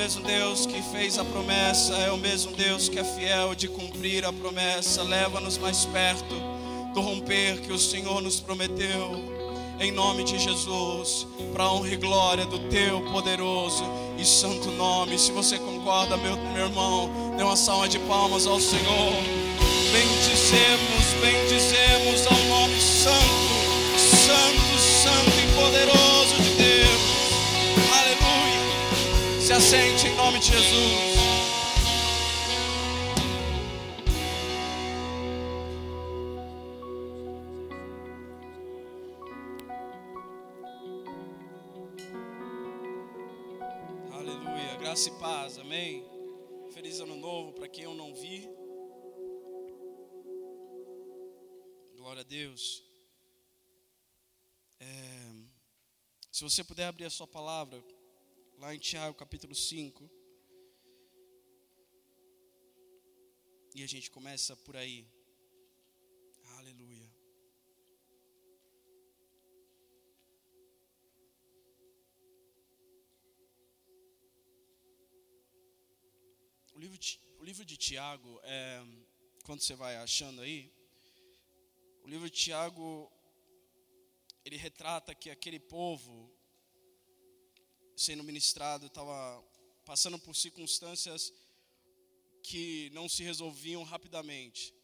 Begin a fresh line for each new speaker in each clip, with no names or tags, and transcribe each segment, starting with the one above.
mesmo Deus que fez a promessa, é o mesmo Deus que é fiel de cumprir a promessa. Leva-nos mais perto do romper que o Senhor nos prometeu. Em nome de Jesus, para honra e glória do teu poderoso e santo nome. Se você concorda, meu, meu irmão, dê uma salva de palmas ao Senhor. Bendizemos, bendizemos ao nome santo, santo, santo e poderoso Se assente em nome de Jesus. Aleluia. Graça e paz. Amém. Feliz ano novo para quem eu não vi. Glória a Deus. É, se você puder abrir a sua palavra, lá em Tiago capítulo 5. E a gente começa por aí. Aleluia. O livro de, o livro de Tiago, é, quando você vai achando aí, o livro de Tiago, ele retrata que aquele povo sendo ministrado estava passando por circunstâncias que não se resolviam rapidamente.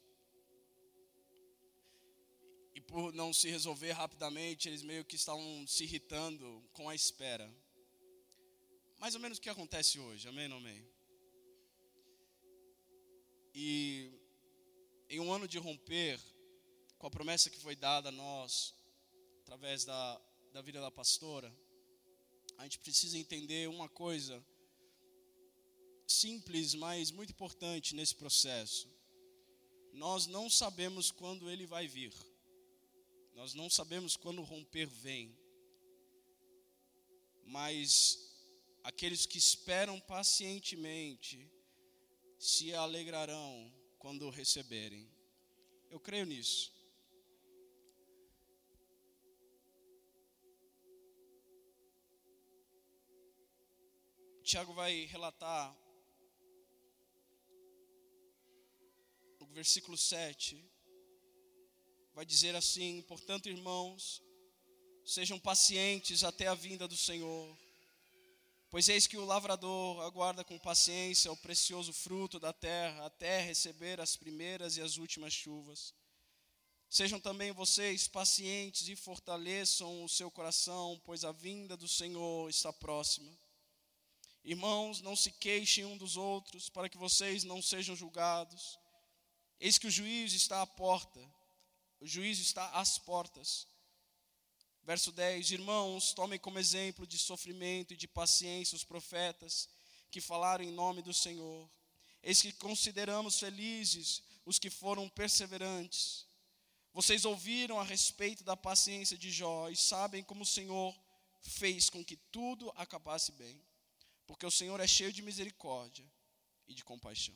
E por não se resolver rapidamente, eles meio que estavam se irritando com a espera. Mais ou menos o que acontece hoje, amém ou amém? E em um ano de romper, com a promessa que foi dada a nós, através da, da vida da pastora, a gente precisa entender uma coisa simples, mas muito importante nesse processo. Nós não sabemos quando ele vai vir. Nós não sabemos quando o romper vem. Mas aqueles que esperam pacientemente se alegrarão quando o receberem. Eu creio nisso. Tiago vai relatar no versículo 7, vai dizer assim: Portanto, irmãos, sejam pacientes até a vinda do Senhor, pois eis que o lavrador aguarda com paciência o precioso fruto da terra até receber as primeiras e as últimas chuvas. Sejam também vocês pacientes e fortaleçam o seu coração, pois a vinda do Senhor está próxima. Irmãos, não se queixem um dos outros, para que vocês não sejam julgados. Eis que o juízo está à porta, o juízo está às portas. Verso 10: Irmãos, tomem como exemplo de sofrimento e de paciência os profetas que falaram em nome do Senhor. Eis que consideramos felizes os que foram perseverantes. Vocês ouviram a respeito da paciência de Jó e sabem como o Senhor fez com que tudo acabasse bem porque o Senhor é cheio de misericórdia e de compaixão.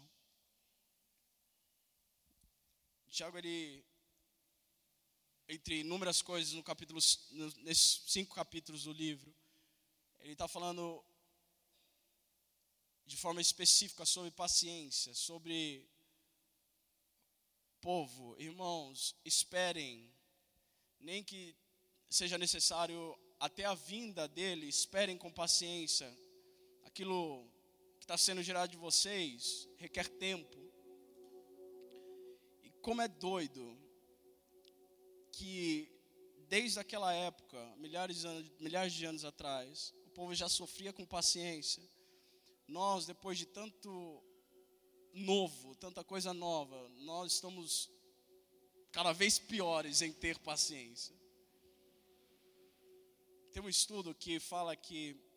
Tiago, ele, entre inúmeras coisas no capítulo, nesses cinco capítulos do livro, ele está falando de forma específica sobre paciência, sobre povo, irmãos, esperem, nem que seja necessário até a vinda dele, esperem com paciência, aquilo que está sendo gerado de vocês requer tempo. E como é doido que desde aquela época, milhares de, anos, milhares de anos atrás, o povo já sofria com paciência. Nós, depois de tanto novo, tanta coisa nova, nós estamos cada vez piores em ter paciência. Tem um estudo que fala que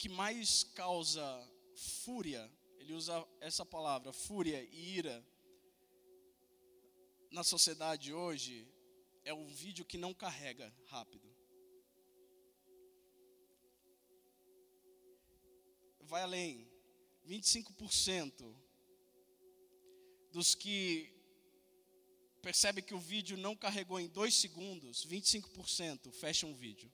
que mais causa fúria, ele usa essa palavra, fúria e ira, na sociedade hoje, é um vídeo que não carrega rápido. Vai além, 25% dos que percebem que o vídeo não carregou em dois segundos, 25% fecham o vídeo.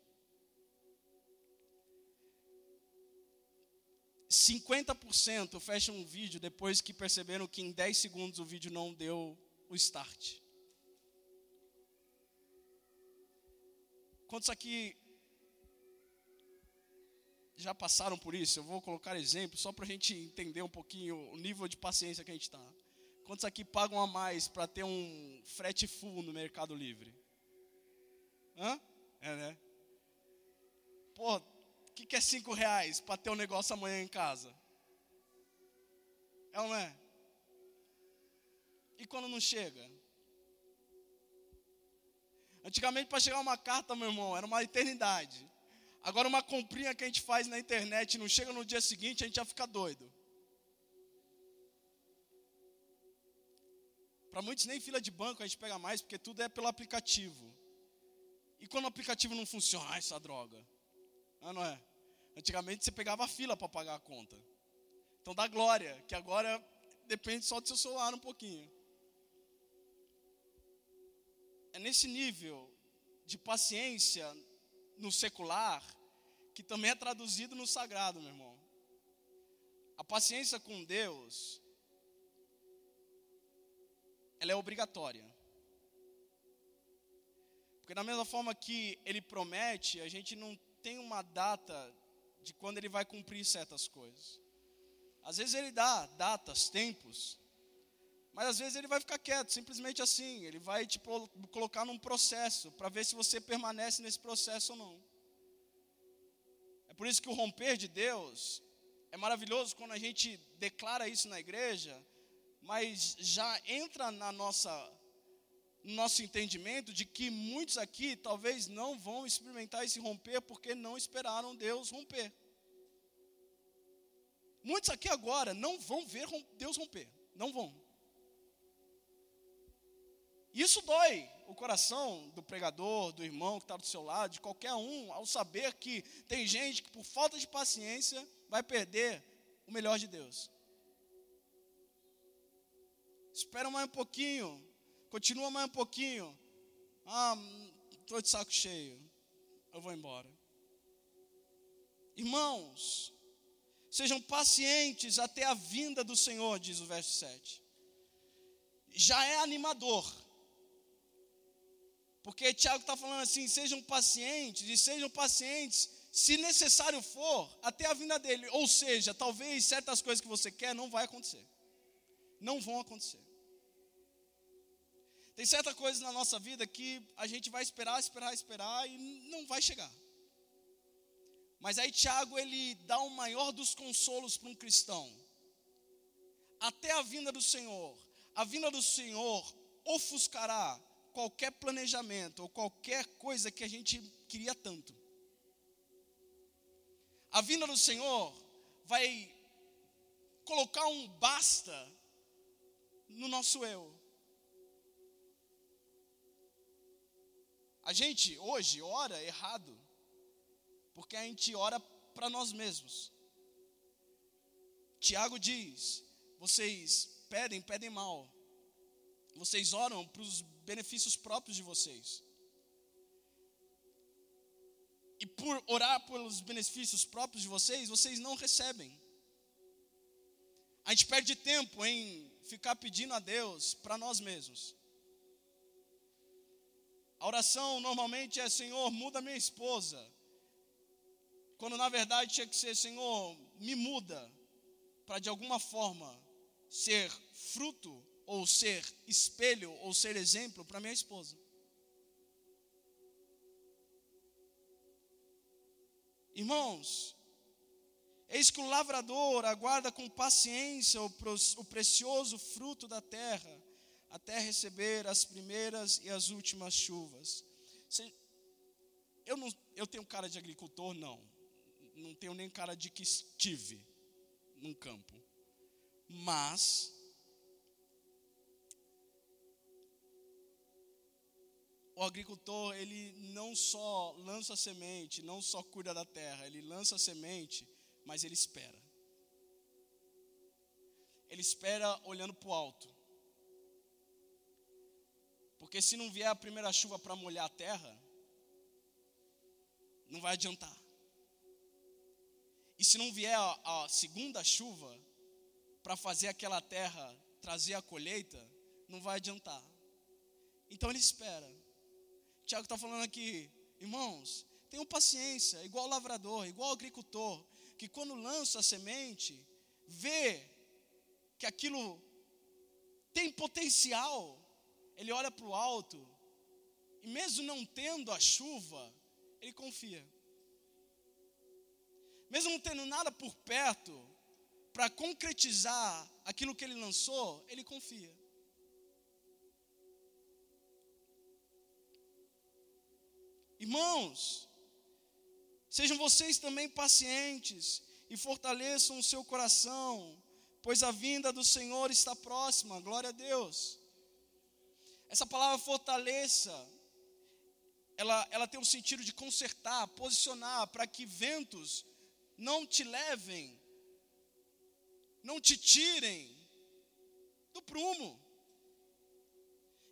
50% fecham um vídeo depois que perceberam que em 10 segundos o vídeo não deu o start. Quantos aqui já passaram por isso? Eu vou colocar exemplo só para a gente entender um pouquinho o nível de paciência que a gente está. Quantos aqui pagam a mais para ter um frete full no Mercado Livre? Hã? É, né? Pô, que, que é cinco reais para ter um negócio amanhã em casa? É ou não é? E quando não chega? Antigamente, para chegar uma carta, meu irmão, era uma eternidade. Agora, uma comprinha que a gente faz na internet não chega no dia seguinte, a gente já fica doido. Para muitos, nem fila de banco a gente pega mais, porque tudo é pelo aplicativo. E quando o aplicativo não funciona, ah, essa droga. Ah, não é? Antigamente você pegava a fila para pagar a conta. Então dá glória, que agora depende só do seu celular um pouquinho. É nesse nível de paciência no secular que também é traduzido no sagrado, meu irmão. A paciência com Deus ela é obrigatória. Porque da mesma forma que ele promete, a gente não tem uma data de quando ele vai cumprir certas coisas. Às vezes ele dá datas, tempos, mas às vezes ele vai ficar quieto, simplesmente assim. Ele vai te colocar num processo para ver se você permanece nesse processo ou não. É por isso que o romper de Deus é maravilhoso quando a gente declara isso na igreja, mas já entra na nossa no nosso entendimento de que muitos aqui talvez não vão experimentar esse romper porque não esperaram Deus romper. Muitos aqui agora não vão ver Deus romper, não vão. Isso dói o coração do pregador, do irmão que está do seu lado, de qualquer um, ao saber que tem gente que por falta de paciência vai perder o melhor de Deus. Espera mais um pouquinho, Continua mais um pouquinho. Ah, estou de saco cheio. Eu vou embora. Irmãos, sejam pacientes até a vinda do Senhor, diz o verso 7. Já é animador. Porque Tiago está falando assim: sejam pacientes, e sejam pacientes, se necessário for, até a vinda dele. Ou seja, talvez certas coisas que você quer não vai acontecer. Não vão acontecer. Tem certa coisa na nossa vida que a gente vai esperar, esperar, esperar e não vai chegar. Mas aí Tiago ele dá o maior dos consolos para um cristão. Até a vinda do Senhor. A vinda do Senhor ofuscará qualquer planejamento ou qualquer coisa que a gente queria tanto. A vinda do Senhor vai colocar um basta no nosso eu. A gente hoje ora errado, porque a gente ora para nós mesmos. Tiago diz: vocês pedem, pedem mal. Vocês oram para os benefícios próprios de vocês. E por orar pelos benefícios próprios de vocês, vocês não recebem. A gente perde tempo em ficar pedindo a Deus para nós mesmos. A oração normalmente é: Senhor, muda minha esposa. Quando na verdade tinha que ser: Senhor, me muda. Para de alguma forma ser fruto, ou ser espelho, ou ser exemplo para minha esposa. Irmãos, eis que o lavrador aguarda com paciência o, precioso fruto da terra até receber as primeiras e as últimas chuvas. Eu, não, eu tenho cara de agricultor? Não. Não tenho nem cara de que estive num campo. Mas, o agricultor, ele não só lança a semente, não só cuida da terra, ele lança a semente, mas ele espera. Ele espera olhando para o alto. Porque se não vier a primeira chuva para molhar a terra, não vai adiantar. E se não vier a, segunda chuva para fazer aquela terra trazer a colheita, não vai adiantar. Então ele espera. Tiago está falando aqui, irmãos, tenham paciência, igual lavrador, igual agricultor, que quando lança a semente, vê que aquilo tem potencial, ele olha para o alto, e mesmo não tendo a chuva, ele confia. Mesmo não tendo nada por perto, para concretizar aquilo que ele lançou, ele confia. Irmãos, sejam vocês também pacientes e fortaleçam o seu coração, pois a vinda do Senhor está próxima, glória a Deus. Essa palavra fortaleça, ela, ela tem o sentido de consertar, posicionar, para que ventos não te levem, não te tirem do prumo.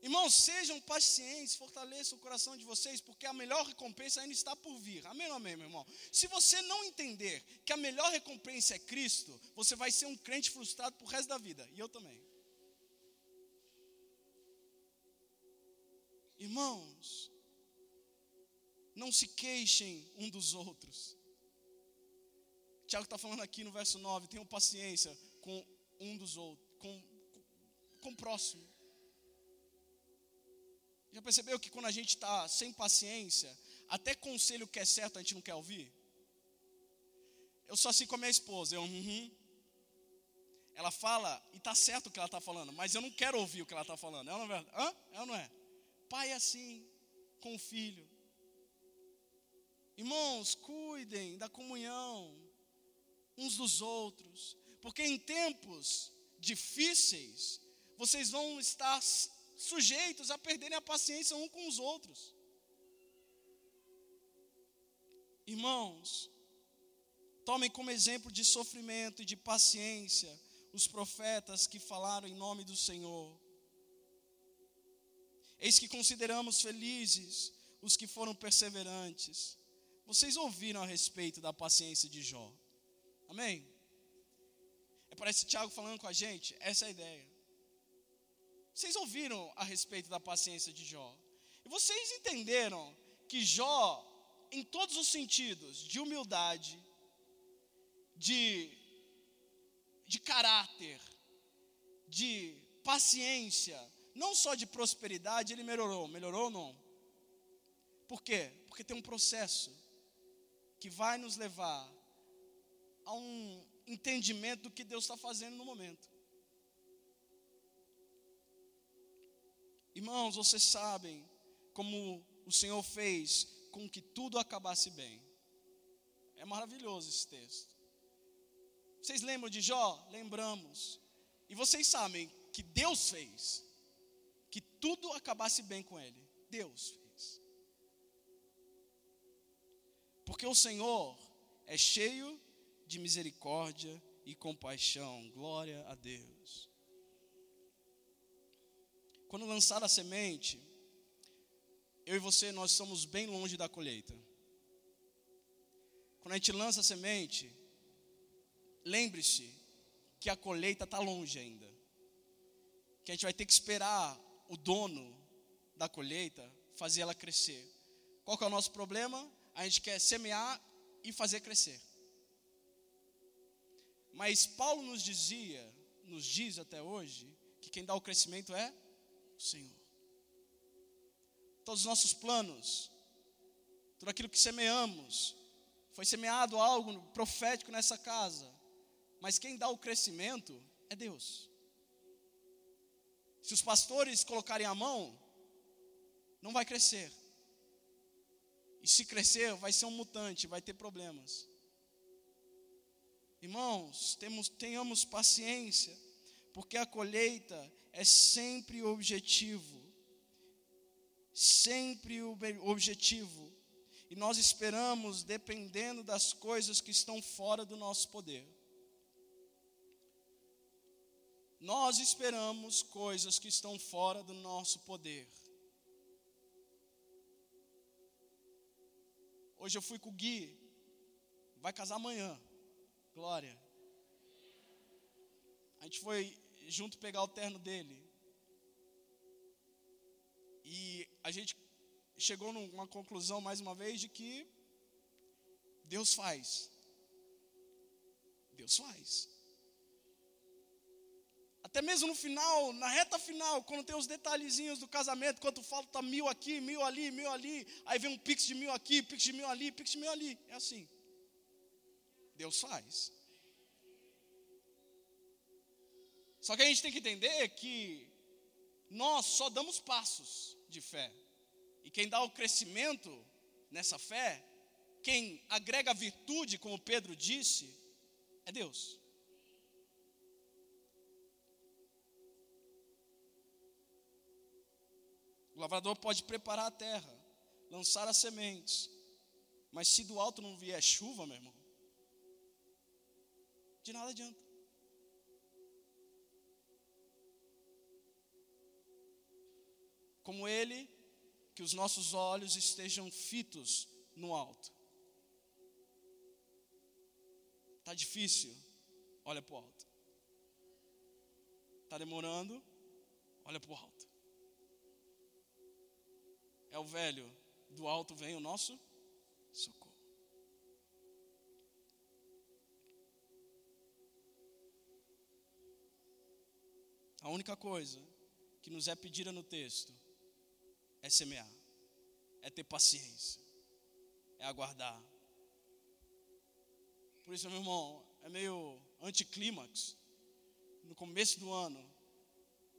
Irmãos, sejam pacientes, fortaleçam o coração de vocês, porque a melhor recompensa ainda está por vir. Amém ou amém, meu irmão? Se você não entender que a melhor recompensa é Cristo, você vai ser um crente frustrado pro resto da vida. E eu também. Irmãos, não se queixem um dos outros. Tiago está falando aqui no verso 9: tenham paciência com um dos outros, com, com o próximo. Já percebeu que quando a gente está sem paciência, até conselho que é certo a gente não quer ouvir? Eu sou assim com a minha esposa, eu, uhum. Ela fala, e está certo o que ela está falando, mas eu não quero ouvir o que ela está falando. É ou não é? Hã? É ou não é? Pai é assim, com o filho. Irmãos, cuidem da comunhão uns dos outros, porque em tempos difíceis, vocês vão estar sujeitos a perderem a paciência um com os outros. Irmãos, tomem como exemplo de sofrimento e de paciência os profetas que falaram em nome do Senhor. Eis que consideramos felizes os que foram perseverantes. Vocês ouviram a respeito da paciência de Jó. Amém? É parece Tiago falando com a gente, essa é a ideia. Vocês ouviram a respeito da paciência de Jó. E vocês entenderam que Jó, em todos os sentidos, de humildade, de, de caráter, de paciência, não só de prosperidade, ele melhorou. Melhorou ou não? Por quê? Porque tem um processo que vai nos levar a um entendimento do que Deus está fazendo no momento. Irmãos, vocês sabem como o Senhor fez com que tudo acabasse bem. É maravilhoso esse texto. Vocês lembram de Jó? Lembramos. E vocês sabem que Deus fez que tudo acabasse bem com ele. Deus fez. Porque o Senhor é cheio de misericórdia e compaixão. Glória a Deus. Quando lançar a semente, eu e você, nós estamos bem longe da colheita. Quando a gente lança a semente, lembre-se que a colheita está longe ainda. Que a gente vai ter que esperar o dono da colheita fazer ela crescer. Qual que é o nosso problema? A gente quer semear e fazer crescer. Mas Paulo nos dizia, nos diz até hoje, que quem dá o crescimento é o Senhor. Todos os nossos planos, tudo aquilo que semeamos, foi semeado algo profético nessa casa, mas quem dá o crescimento é Deus. Se os pastores colocarem a mão, não vai crescer. E se crescer, vai ser um mutante, vai ter problemas. Irmãos, temos, tenhamos paciência, porque a colheita é sempre o objetivo. Sempre o objetivo. E nós esperamos dependendo das coisas que estão fora do nosso poder. Nós esperamos coisas que estão fora do nosso poder. Hoje eu fui com o Gui, vai casar amanhã. Glória. A gente foi junto pegar o terno dele. E a gente chegou numa conclusão mais uma vez de que Deus faz. Deus faz. Até mesmo no final, na reta final, quando tem os detalhezinhos do casamento, quando falta mil aqui, mil ali, mil ali, aí vem um pix de mil aqui, pix de mil ali, pix de mil ali. É assim. Deus faz. Só que a gente tem que entender que nós só damos passos de fé. E quem dá o crescimento nessa fé, quem agrega virtude, como Pedro disse, é Deus. O lavrador pode preparar a terra, lançar as sementes, mas se do alto não vier chuva, meu irmão, de nada adianta. Como ele, que os nossos olhos estejam fitos no alto. Está difícil? Olha para o alto. Está demorando? Olha para o alto. É o velho, do alto vem o nosso socorro. A única coisa que nos é pedida no texto é semear, é ter paciência, é aguardar. Por isso, meu irmão, é meio anticlímax. No começo do ano,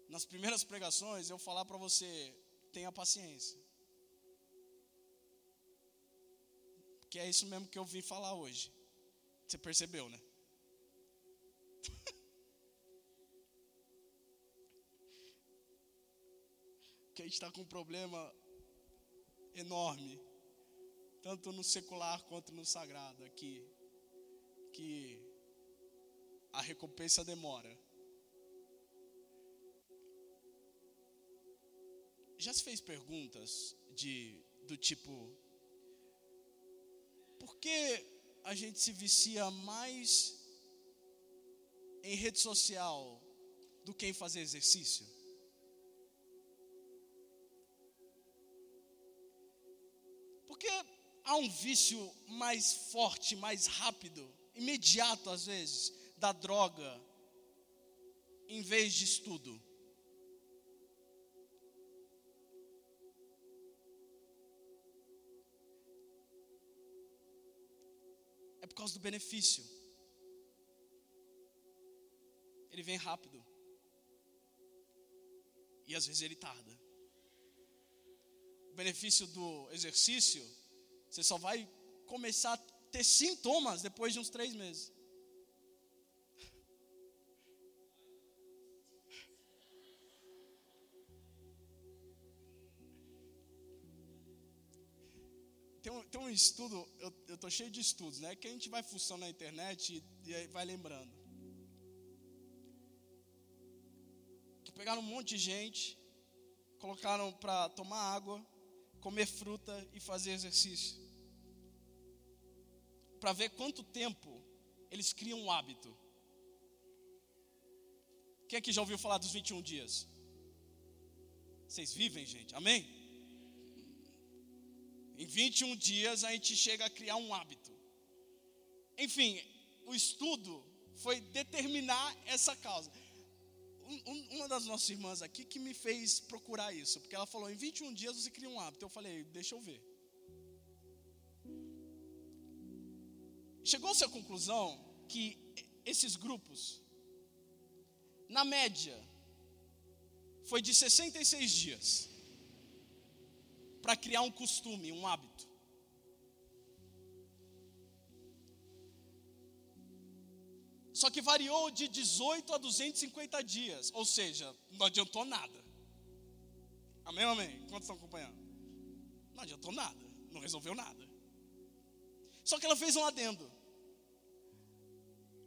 nas primeiras pregações, eu falar para você: tenha paciência. Que é isso mesmo que eu vim falar hoje. Você percebeu, né? que a gente está com um problema enorme, tanto no secular quanto no sagrado aqui, que a recompensa demora. Já se fez perguntas de do tipo por que a gente se vicia mais em rede social do que em fazer exercício? Porque há um vício mais forte, mais rápido, imediato às vezes, da droga, em vez de estudo. Por causa do benefício. Ele vem rápido. E às vezes ele tarda benefício do exercício, você só vai começar a ter sintomas depois de uns três meses. Tem um, tem um estudo, eu estou cheio de estudos, né? Que a gente vai funcionando na internet e, e vai lembrando. Que pegaram um monte de gente, colocaram para tomar água, comer fruta e fazer exercício. Para ver quanto tempo eles criam um hábito. Quem aqui já ouviu falar dos 21 dias? Vocês vivem, gente? Amém? Em 21 dias a gente chega a criar um hábito. Enfim, o estudo foi determinar essa causa um, uma das nossas irmãs aqui que me fez procurar isso, porque ela falou: em 21 dias você cria um hábito. Eu falei: deixa eu ver. Chegou-se à conclusão que esses grupos, na média, foi de 66 dias para criar um costume, um hábito. Só que variou de 18 a 250 dias. Ou seja, não adiantou nada. Amém amém? Quantos estão acompanhando? Não adiantou nada. Não resolveu nada. Só que ela fez um adendo.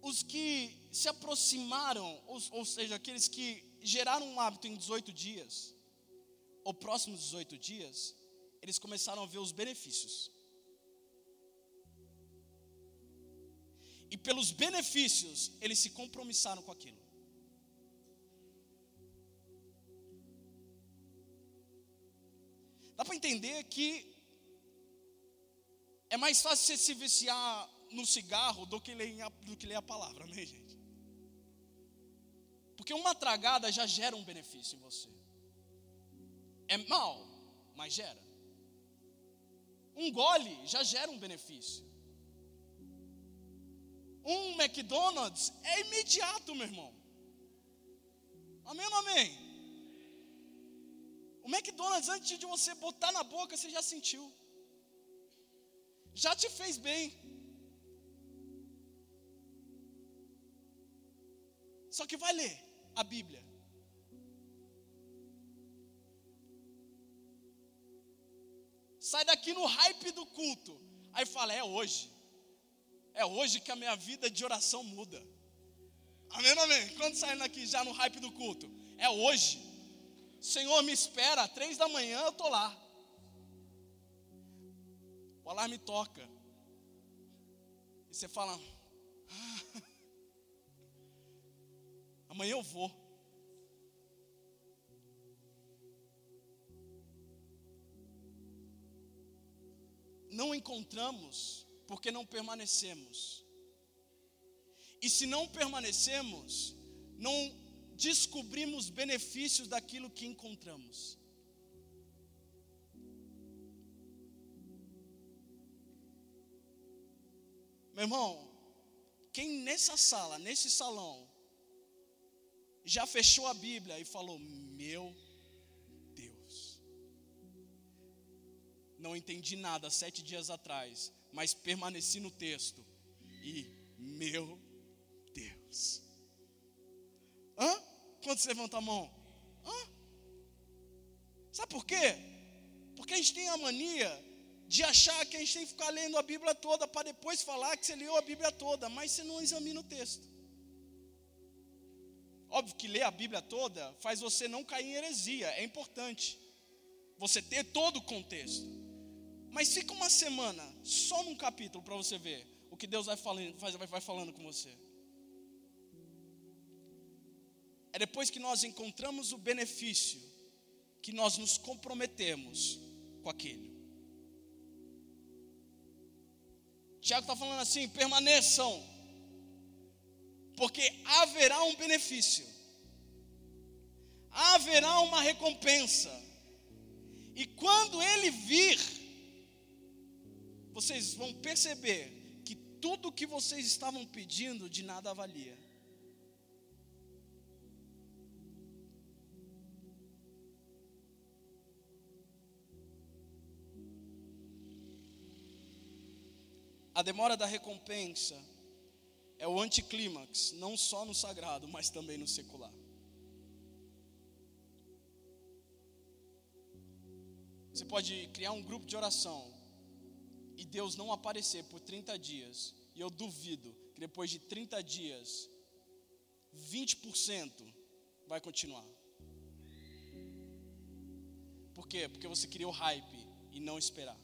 Os que se aproximaram, ou, ou seja, aqueles que geraram um hábito em 18 dias, ou próximos 18 dias, eles começaram a ver os benefícios. e pelos benefícios, eles se compromissaram com aquilo. Dá para entender que é mais fácil você se viciar no cigarro do que ler, do que ler a palavra, amém, gente? Porque uma tragada já gera um benefício em você. É mal, mas gera. Um gole já gera um benefício. Um McDonald's é imediato, meu irmão. Amém ou amém? O McDonald's, antes de você botar na boca, você já sentiu. Já te fez bem. Só que vai ler a Bíblia. Sai daqui no hype do culto. Aí fala: é hoje. É hoje que a minha vida de oração muda. Amém, amém? Quando saindo aqui já no hype do culto? É hoje. Senhor, me espera, três da manhã eu estou lá. O alarme toca. E você fala: ah, amanhã eu vou. Não encontramos porque não permanecemos. E se não permanecemos, não descobrimos benefícios daquilo que encontramos. Meu irmão, quem nessa sala, nesse salão, já fechou a Bíblia e falou: Meu não entendi nada sete dias atrás, mas permaneci no texto. E, meu Deus. Hã? Quando você levanta a mão? Hã? Sabe por quê? Porque a gente tem a mania de achar que a gente tem que ficar lendo a Bíblia toda para depois falar que você leu a Bíblia toda, mas você não examina o texto. Óbvio que ler a Bíblia toda faz você não cair em heresia, é importante. Você ter todo o contexto. Mas fica uma semana só num capítulo para você ver o que Deus vai falando, vai, falando com você. É depois que nós encontramos o benefício que nós nos comprometemos com aquele. Tiago está falando assim: permaneçam, porque haverá um benefício, haverá uma recompensa, e quando ele vir, vocês vão perceber que tudo que vocês estavam pedindo de nada valia. A demora da recompensa é o anticlímax, não só no sagrado, mas também no secular. Você pode criar um grupo de oração e Deus não aparecer por 30 dias, e eu duvido que depois de 30 dias, 20% vai continuar. Por quê? Porque você criou hype e não esperar.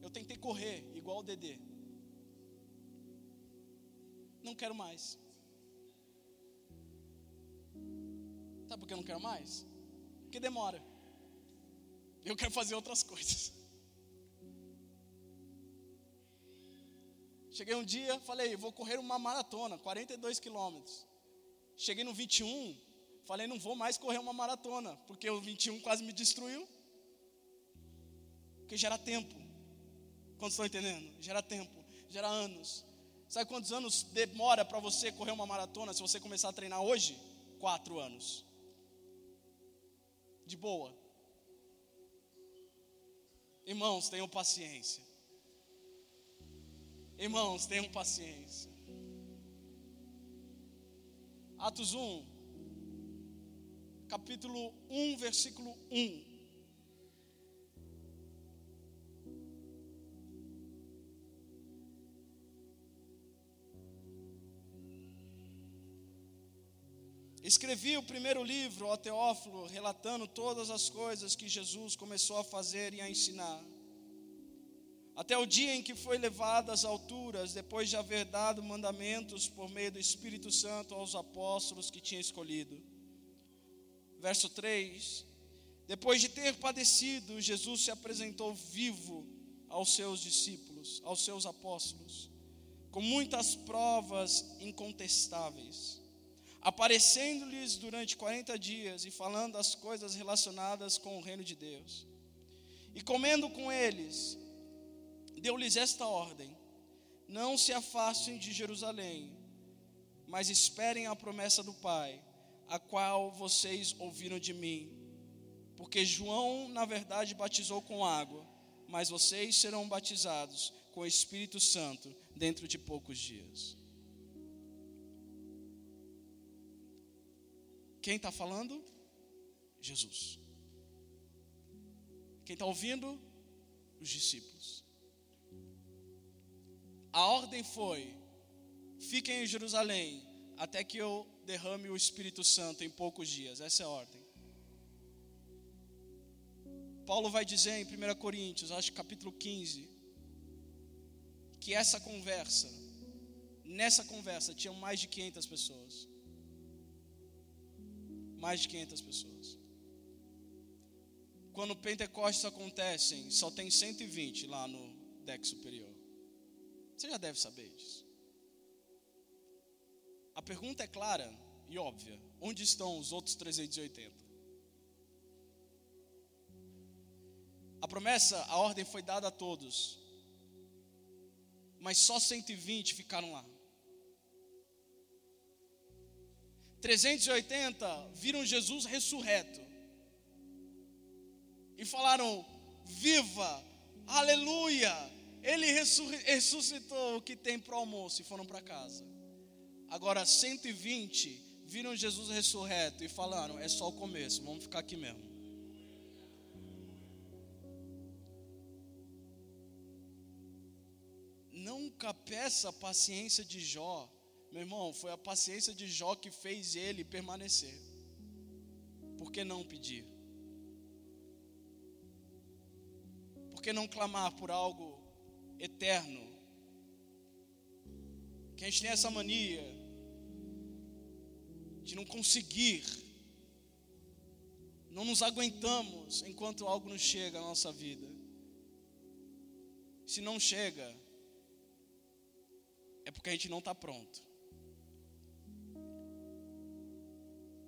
Eu tentei correr igual o Dedê. Não quero mais. Sabe por que eu não quero mais? Porque demora. Eu quero fazer outras coisas. Cheguei um dia, falei, vou correr uma maratona, 42 quilômetros. Cheguei no 21, falei, não vou mais correr uma maratona, porque o 21 quase me destruiu. Porque gera tempo. Quantos estão entendendo? Gera tempo, gera anos. Sabe quantos anos demora para você correr uma maratona se você começar a treinar hoje? Quatro anos. De boa. Irmãos, tenham paciência. Irmãos, tenham paciência. Atos 1, capítulo 1, versículo 1. Escrevi o primeiro livro ao Teófilo, relatando todas as coisas que Jesus começou a fazer e a ensinar. até o dia em que foi levado às alturas, depois de haver dado mandamentos por meio do Espírito Santo aos apóstolos que tinha escolhido. Verso 3: Depois de ter padecido, Jesus se apresentou vivo aos seus discípulos, aos seus apóstolos, com muitas provas incontestáveis, aparecendo-lhes durante 40 dias e falando as coisas relacionadas com o reino de Deus. E comendo com eles, deu-lhes esta ordem: Não se afastem de Jerusalém, mas esperem a promessa do Pai, a qual vocês ouviram de mim. Porque João, na verdade, batizou com água, mas vocês serão batizados com o Espírito Santo dentro de poucos dias. Quem está falando? Jesus. Quem está ouvindo? Os discípulos. A ordem foi: fiquem em Jerusalém até que eu derrame o Espírito Santo em poucos dias. Essa é a ordem. Paulo vai dizer em 1 Coríntios, acho capítulo 15, que essa conversa, nessa conversa, tinham mais de 500 pessoas. Mais de 500 pessoas. Quando Pentecostes acontecem, só tem 120 lá no deck superior. Você já deve saber disso. A pergunta é clara e óbvia: onde estão os outros 380? A promessa, a ordem foi dada a todos, mas só 120 ficaram lá. 380 viram Jesus ressurreto e falaram: Viva, aleluia, ele ressuscitou o que tem para o almoço e foram para casa. Agora 120 viram Jesus ressurreto e falaram: é só o começo, vamos ficar aqui mesmo. Nunca peça a paciência de Jó, meu irmão, foi a paciência de Jó que fez ele permanecer. Por que não pedir? Por que não clamar por algo eterno. Que a gente tem essa mania de não conseguir, não nos aguentamos enquanto algo não chega na nossa vida. Se não chega, é porque a gente não está pronto.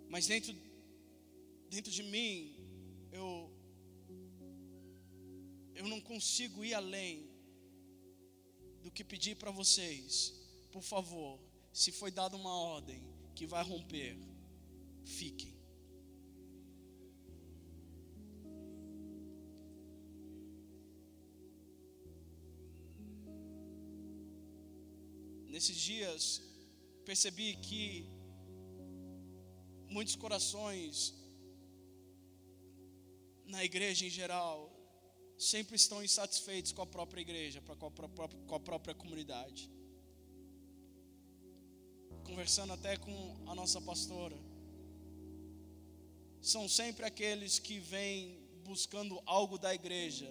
Mas dentro, dentro de mim, eu, eu não consigo ir além do que pedir para vocês, por favor, se foi dada uma ordem que vai romper, fiquem. Nesses dias, percebi que muitos corações na igreja em geral sempre estão insatisfeitos com a própria igreja, com a própria, com a própria comunidade. Conversando até com a nossa pastora, são sempre aqueles que vêm buscando algo da igreja,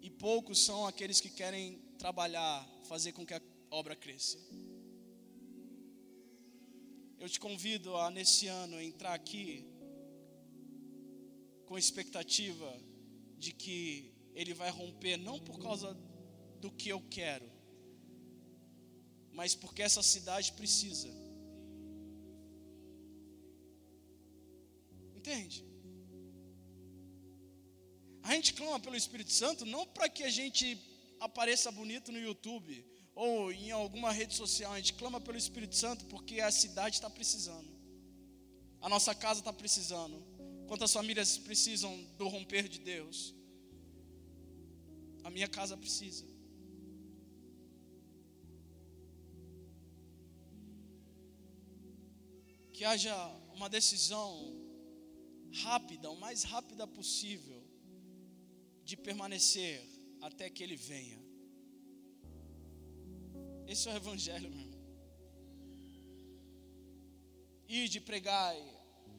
e poucos são aqueles que querem trabalhar, fazer com que a obra cresça. Eu te convido a, nesse ano, entrar aqui com expectativa de que ele vai romper não por causa do que eu quero, mas porque essa cidade precisa. Entende? A gente clama pelo Espírito Santo não para que a gente apareça bonito no YouTube ou em alguma rede social, a gente clama pelo Espírito Santo porque a cidade está precisando, a nossa casa está precisando. Quantas famílias precisam do romper de Deus? A minha casa precisa. Que haja uma decisão rápida, o mais rápida possível, de permanecer até que Ele venha. Esse é o Evangelho, meu irmão. E de pregar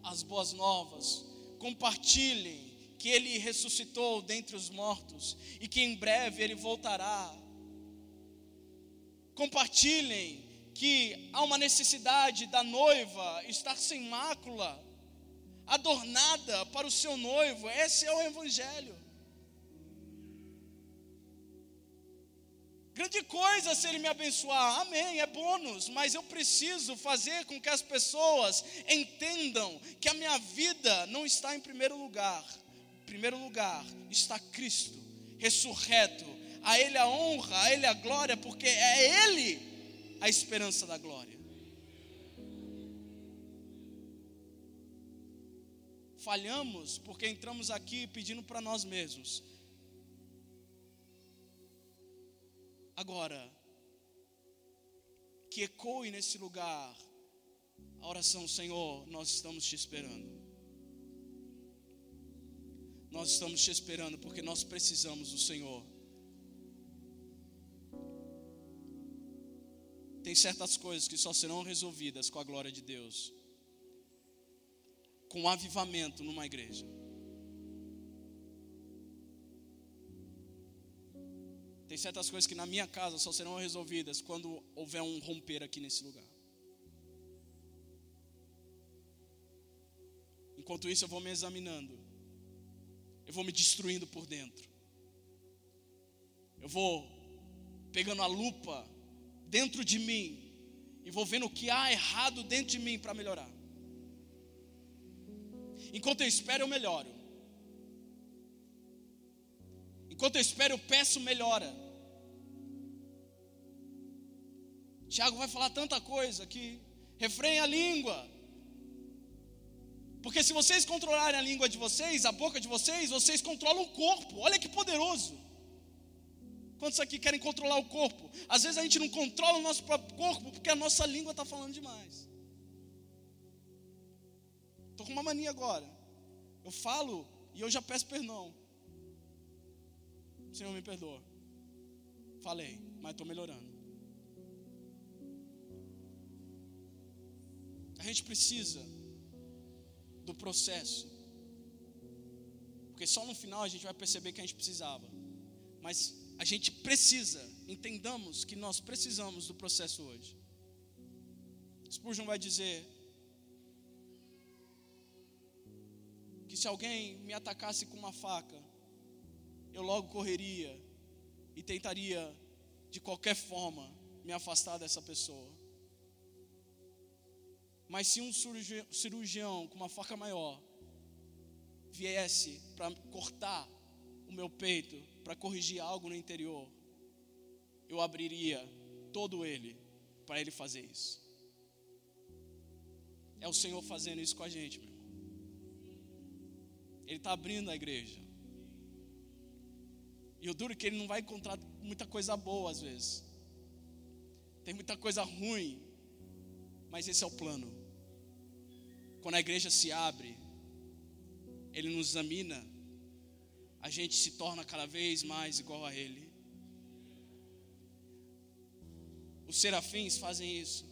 as boas novas, compartilhem que ele ressuscitou dentre os mortos e que em breve ele voltará. Compartilhem que há uma necessidade da noiva estar sem mácula, adornada para o seu noivo. Esse é o Evangelho. Grande coisa se ele me abençoar, amém, é bônus, mas eu preciso fazer com que as pessoas entendam que a minha vida não está em primeiro lugar. Em primeiro lugar está Cristo, ressurreto, a Ele a honra, a Ele a glória, porque é Ele a esperança da glória. Falhamos porque entramos aqui pedindo para nós mesmos Agora, que ecoe nesse lugar a oração, Senhor, nós estamos te esperando. Nós estamos te esperando porque nós precisamos do Senhor. Tem certas coisas que só serão resolvidas com a glória de Deus, com avivamento numa igreja. Tem certas coisas que na minha casa só serão resolvidas quando houver um romper aqui nesse lugar. Enquanto isso, eu vou me examinando. Eu vou me destruindo por dentro. Eu vou pegando a lupa dentro de mim e vou vendo o que há errado dentro de mim para melhorar. Enquanto eu espero, eu melhoro. Enquanto eu espero, eu peço melhora. Tiago vai falar tanta coisa que refreiem a língua. Porque se vocês controlarem a língua de vocês, a boca de vocês, vocês controlam o corpo. Olha que poderoso. Quantos aqui querem controlar o corpo? Às vezes a gente não controla o nosso próprio corpo porque a nossa língua está falando demais. Estou com uma mania agora. Eu falo e eu já peço perdão. Senhor, me perdoa. Falei, mas estou melhorando. Gente precisa do processo. Porque só no final a gente vai perceber que a gente precisava. Mas a gente precisa, entendamos que nós precisamos do processo hoje. Spurgeon vai dizer que se alguém me atacasse com uma faca, eu logo correria e tentaria de qualquer forma me afastar dessa pessoa. Mas se um cirurgião com uma faca maior viesse para cortar o meu peito, para corrigir algo no interior, eu abriria todo ele para ele fazer isso. É o Senhor fazendo isso com a gente, meu irmão. Ele está abrindo a igreja. E o duro que ele não vai encontrar muita coisa boa às vezes. Tem muita coisa ruim mas esse é o plano. Quando a igreja se abre, Ele nos examina, a gente se torna cada vez mais igual a Ele. Os serafins fazem isso.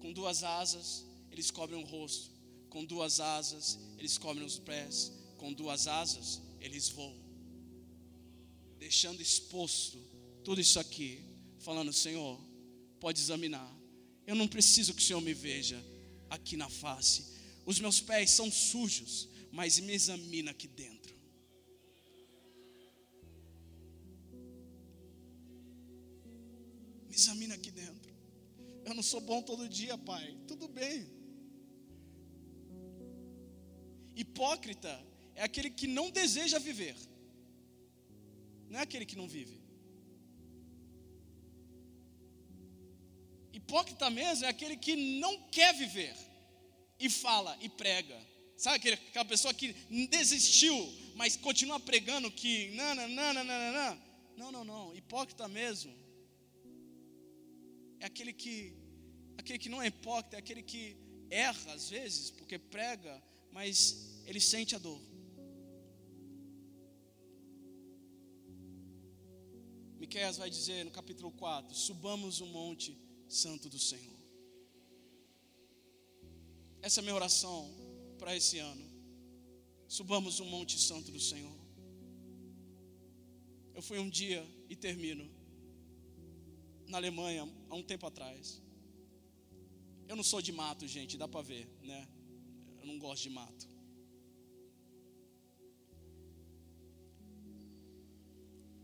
Com duas asas, eles cobrem o rosto. Com duas asas, eles cobrem os pés. Com duas asas, eles voam. Deixando exposto tudo isso aqui. Falando, Senhor, pode examinar. Eu não preciso que o Senhor me veja aqui na face. Os meus pés são sujos, mas me examina aqui dentro. Me examina aqui dentro. Eu não sou bom todo dia, Pai. Tudo bem. Hipócrita é aquele que não deseja viver, não é aquele que não vive. Hipócrita mesmo é aquele que não quer viver e fala e prega. Sabe aquele, aquela pessoa que desistiu, mas continua pregando que não, não, não, não, não, não. Não, não, não. Hipócrita mesmo é aquele que aquele que não é hipócrita, é aquele que erra às vezes, porque prega, mas ele sente a dor. Miqueias vai dizer no capítulo 4: Subamos o monte santo do Senhor. Essa é a minha oração para esse ano. Subamos o Monte Santo do Senhor. Eu fui um dia e termino na Alemanha há um tempo atrás. Eu não sou de mato, gente, dá para ver, né? Eu não gosto de mato.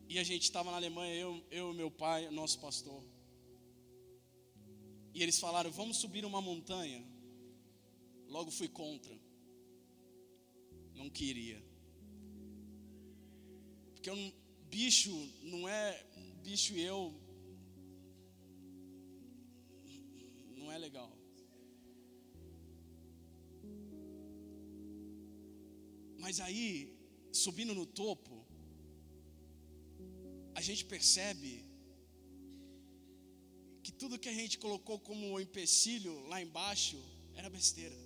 E a gente estava na Alemanha, eu, eu e meu pai, nosso pastor. E eles falaram: vamos subir uma montanha. Logo fui contra. Não queria. Porque não, bicho não é. Bicho e eu. Não é legal. Mas aí, subindo no topo, a gente percebe tudo que a gente colocou como empecilho lá embaixo era besteira.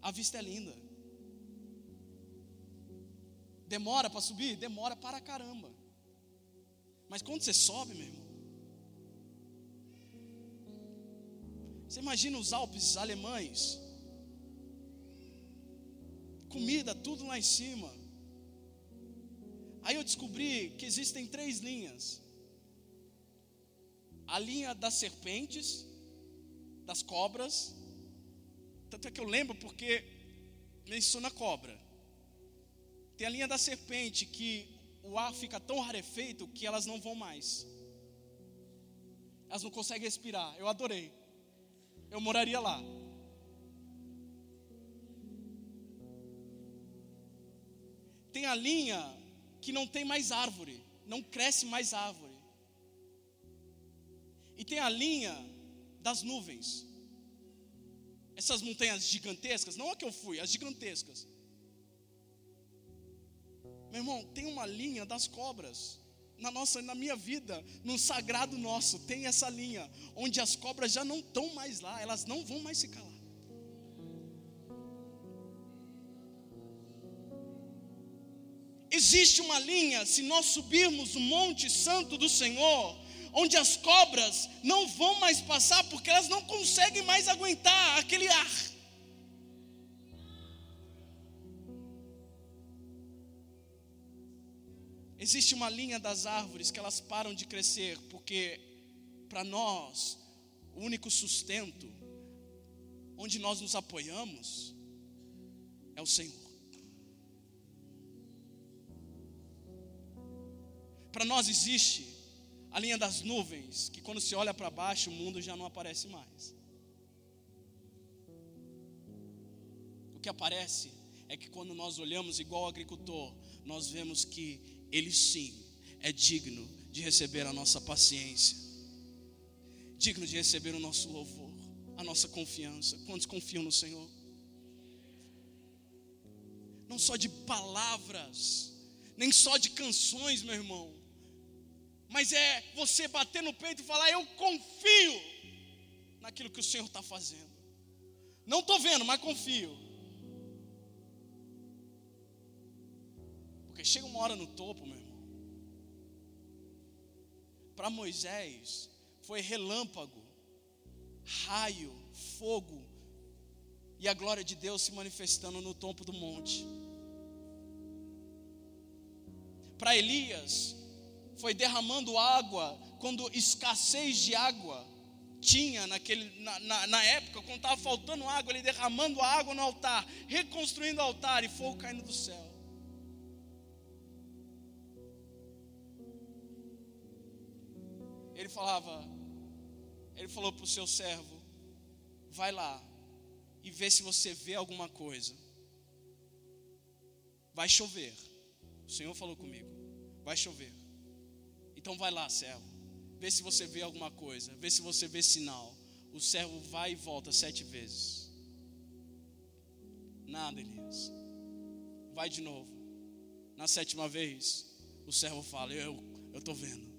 A vista é linda. Demora para subir? Demora para caramba. Mas quando você sobe, meu irmão, você imagina os Alpes alemães, comida, tudo lá em cima. Aí eu descobri que existem três linhas: a linha das serpentes, das cobras, tanto é que eu lembro porque menciona cobra. Tem a linha da serpente que o ar fica tão rarefeito que elas não vão mais. Elas não conseguem respirar. Eu adorei. Eu moraria lá. Tem a linha que não tem mais árvore, não cresce mais árvore. E tem a linha das nuvens. Essas montanhas gigantescas, não a que eu fui, as gigantescas. Meu irmão, tem uma linha das cobras. Na nossa, na minha vida, no sagrado nosso, tem essa linha onde as cobras já não estão mais lá, elas não vão mais se calar. Existe uma linha, se nós subirmos o Monte Santo do Senhor, onde as cobras não vão mais passar porque elas não conseguem mais aguentar aquele ar. Existe uma linha das árvores que elas param de crescer porque para nós o único sustento onde nós nos apoiamos é o Senhor. Para nós existe a linha das nuvens, que quando se olha para baixo, o mundo já não aparece mais. O que aparece é que quando nós olhamos igual ao agricultor, nós vemos que ele sim é digno de receber a nossa paciência, digno de receber o nosso louvor, a nossa confiança. Quantos confiam no Senhor? Não só de palavras, nem só de canções, meu irmão, mas é você bater no peito e falar: Eu confio naquilo que o Senhor está fazendo. Não estou vendo, mas confio. Porque chega uma hora no topo, meu irmão. Para Moisés foi relâmpago, raio, fogo e a glória de Deus se manifestando no topo do monte. Para Elias foi derramando água quando escassez de água tinha naquele, na, na, na época, quando estava faltando água, ele derramando água no altar, reconstruindo o altar e fogo caindo do céu. Ele falava, ele falou para o seu servo: vai lá e vê se você vê alguma coisa. Vai chover. O Senhor falou comigo: vai chover. Então vai lá, servo. Vê se você vê alguma coisa. Vê se você vê sinal. O servo vai e volta sete vezes. Nada, Elias. Vai de novo. Na sétima vez, o servo fala: Eu estou vendo.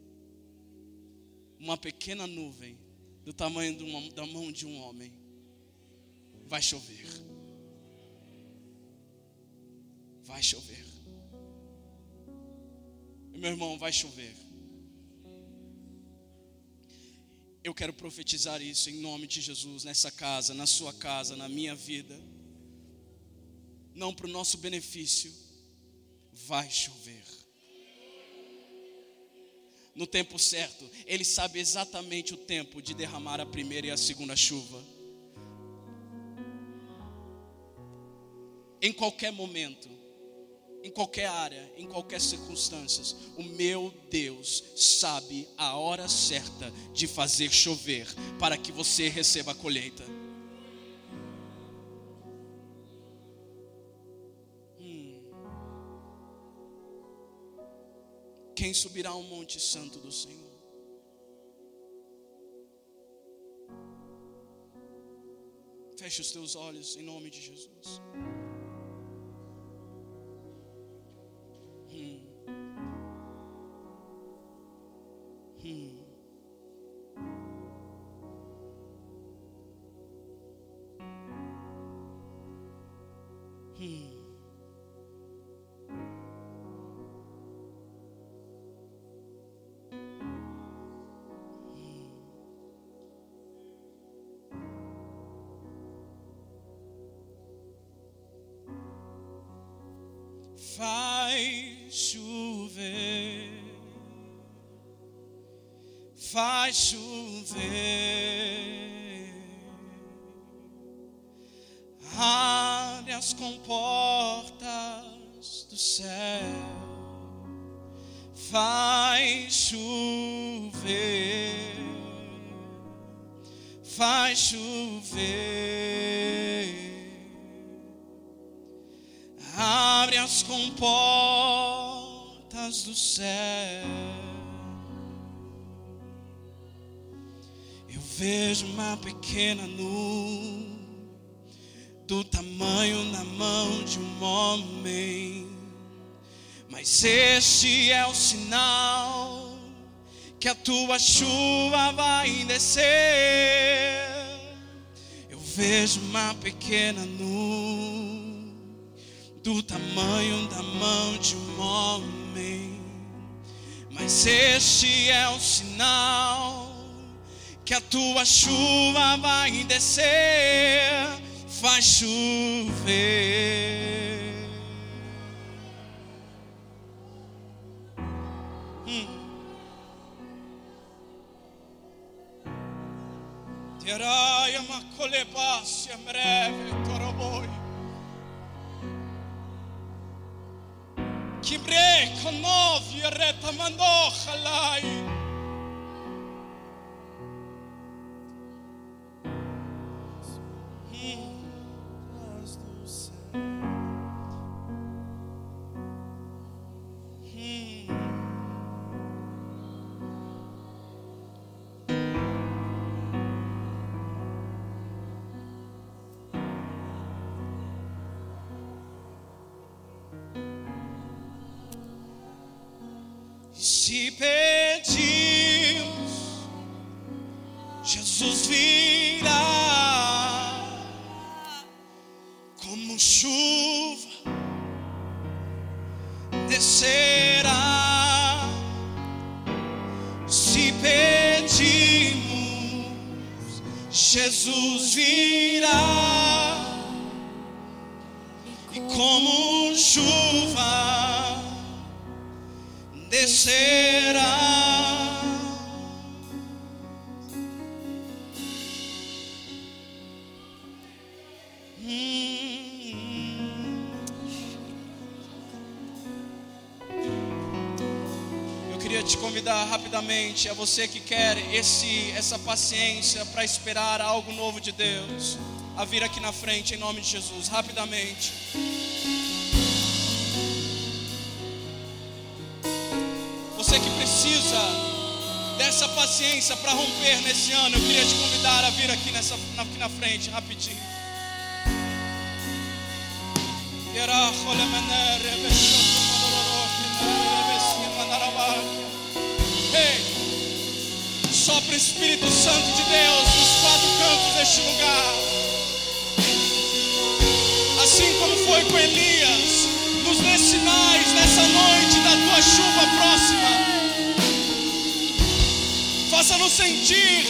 Uma pequena nuvem do tamanho uma, da mão de um homem. Vai chover. Vai chover. Meu irmão, vai chover. Eu quero profetizar isso em nome de Jesus, nessa casa, na sua casa, na minha vida. não para o nosso benefício, vai chover. No tempo certo, Ele sabe exatamente o tempo de derramar a primeira e a segunda chuva. Em qualquer momento, em qualquer área, em qualquer circunstância, o meu Deus sabe a hora certa de fazer chover para que você receba a colheita. Quem subirá ao monte santo do Senhor? Feche os teus olhos em nome de Jesus. Faz chover, faz chover, abre as comportas do céu, faz chover, faz chover abre as comportas do céu. Eu vejo uma pequena nuvem do tamanho da mão de um homem, mas este é o sinal que a tua chuva vai descer. Eu vejo uma pequena nuvem do tamanho da mão de um homem. Mas este é o sinal que a tua chuva vai descer, faz chover. Hum. Tiaraia macolebasia breve toroboi. Κύπροι, κονόφι, αριθμόντα, οχ, αλάι. Se pedimos, rapidamente a você que quer esse essa paciência para esperar algo novo de Deus, a vir aqui na frente em nome de Jesus, rapidamente. Você que precisa dessa paciência para romper nesse ano, eu queria te convidar a vir aqui, nessa, aqui na frente, rapidinho. Espírito Santo de Deus nos quatro cantos deste lugar. Assim como foi com Elias, nos dê sinais nessa noite da tua chuva próxima. Faça-nos sentir,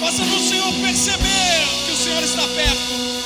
faça-nos, Senhor, perceber que o Senhor está perto.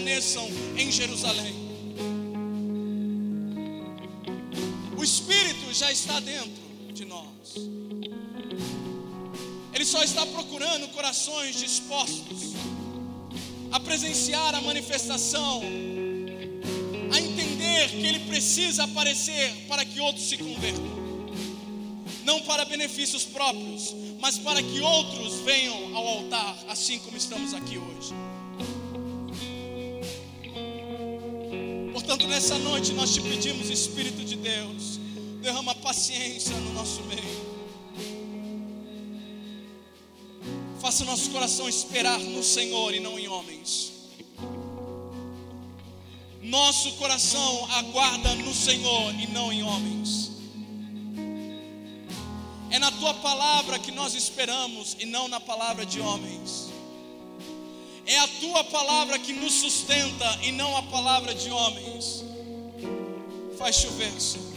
Permaneçam em Jerusalém. O Espírito já está dentro de nós. Ele só está procurando corações dispostos a presenciar a manifestação, a entender que ele precisa aparecer para que outros se convertam. Não para benefícios próprios, mas para que outros venham ao altar, assim como estamos aqui hoje. Portanto, nessa noite nós te pedimos, Espírito de Deus, derrama paciência no nosso meio. Faça nosso coração esperar no Senhor e não em homens. Nosso coração aguarda no Senhor e não em homens. É na tua palavra que nós esperamos e não na palavra de homens. É a tua palavra que nos sustenta e não a palavra de homens. Faz chover, Senhor.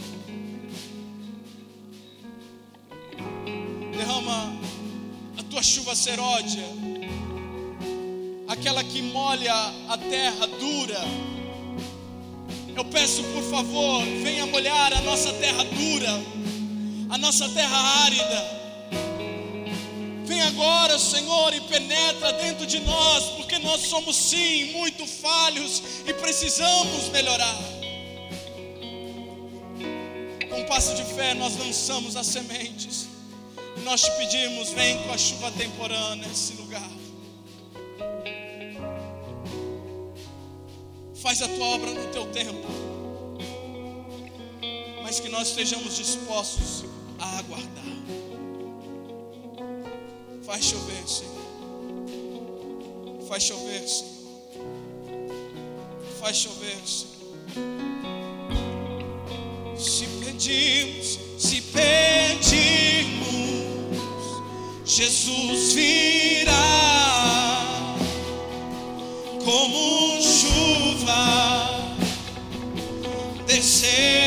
Derrama tua chuva seródia, aquela que molha a terra dura. Eu peço, por favor, venha molhar a nossa terra dura, a nossa terra árida. Vem agora, Senhor, e penetra dentro de nós, porque nós somos sim muito falhos e precisamos melhorar. Com um passo de fé, nós lançamos as sementes nós te pedimos, vem com a chuva temporânea nesse lugar. Faz a tua obra no teu tempo. Mas que nós estejamos dispostos a aguardar. Faz chover, Senhor. Faz chover, Senhor. Faz chover, Senhor. Se pedimos, se pedimos. Jesus virá como chuva descer.